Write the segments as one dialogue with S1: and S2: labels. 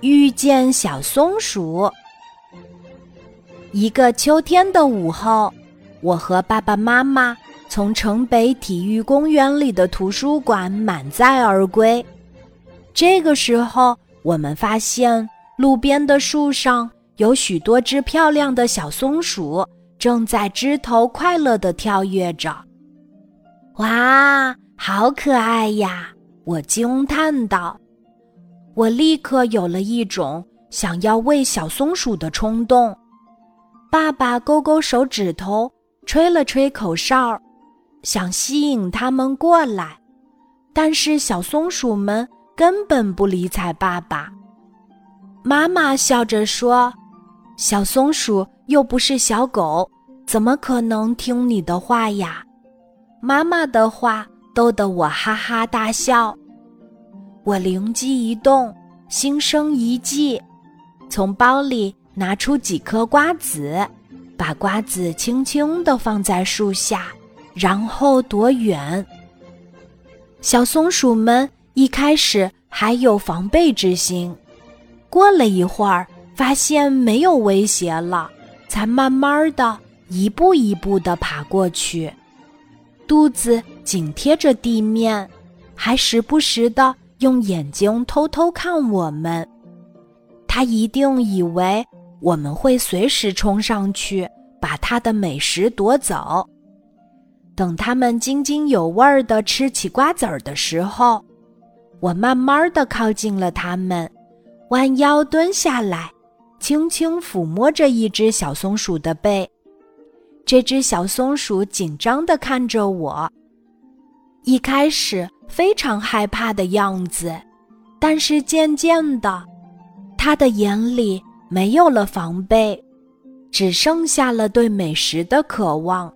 S1: 遇见小松鼠。一个秋天的午后，我和爸爸妈妈从城北体育公园里的图书馆满载而归。这个时候，我们发现路边的树上有许多只漂亮的小松鼠，正在枝头快乐地跳跃着。哇，好可爱呀！我惊叹道。我立刻有了一种想要喂小松鼠的冲动。爸爸勾勾手指头，吹了吹口哨，想吸引它们过来。但是小松鼠们根本不理睬爸爸。妈妈笑着说：“小松鼠又不是小狗，怎么可能听你的话呀？”妈妈的话逗得我哈哈大笑。我灵机一动，心生一计，从包里拿出几颗瓜子，把瓜子轻轻地放在树下，然后躲远。小松鼠们一开始还有防备之心，过了一会儿，发现没有威胁了，才慢慢的一步一步地爬过去，肚子紧贴着地面，还时不时的。用眼睛偷偷看我们，他一定以为我们会随时冲上去把他的美食夺走。等他们津津有味儿地吃起瓜子儿的时候，我慢慢地靠近了他们，弯腰蹲下来，轻轻抚摸着一只小松鼠的背。这只小松鼠紧张地看着我，一开始。非常害怕的样子，但是渐渐的，他的眼里没有了防备，只剩下了对美食的渴望。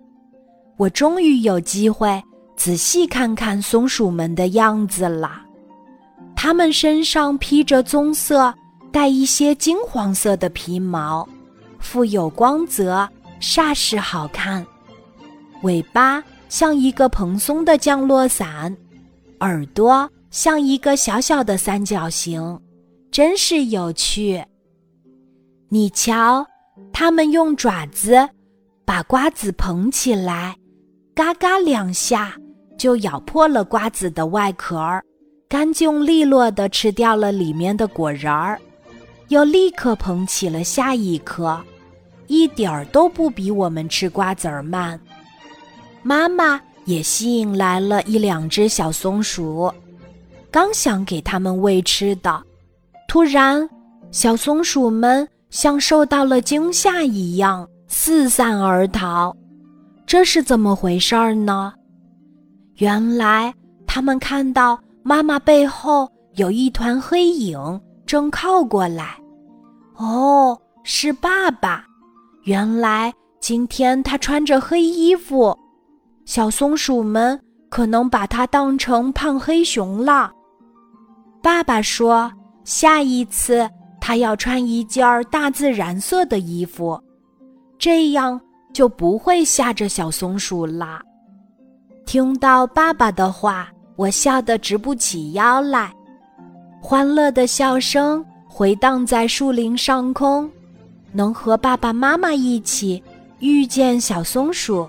S1: 我终于有机会仔细看看松鼠们的样子了。它们身上披着棕色、带一些金黄色的皮毛，富有光泽，煞是好看。尾巴像一个蓬松的降落伞。耳朵像一个小小的三角形，真是有趣。你瞧，它们用爪子把瓜子捧起来，嘎嘎两下就咬破了瓜子的外壳，干净利落地吃掉了里面的果仁儿，又立刻捧起了下一颗，一点儿都不比我们吃瓜子儿慢。妈妈。也吸引来了一两只小松鼠，刚想给它们喂吃的，突然，小松鼠们像受到了惊吓一样四散而逃。这是怎么回事儿呢？原来，它们看到妈妈背后有一团黑影正靠过来。哦，是爸爸！原来今天他穿着黑衣服。小松鼠们可能把它当成胖黑熊了。爸爸说，下一次他要穿一件大自然色的衣服，这样就不会吓着小松鼠啦。听到爸爸的话，我笑得直不起腰来。欢乐的笑声回荡在树林上空，能和爸爸妈妈一起遇见小松鼠。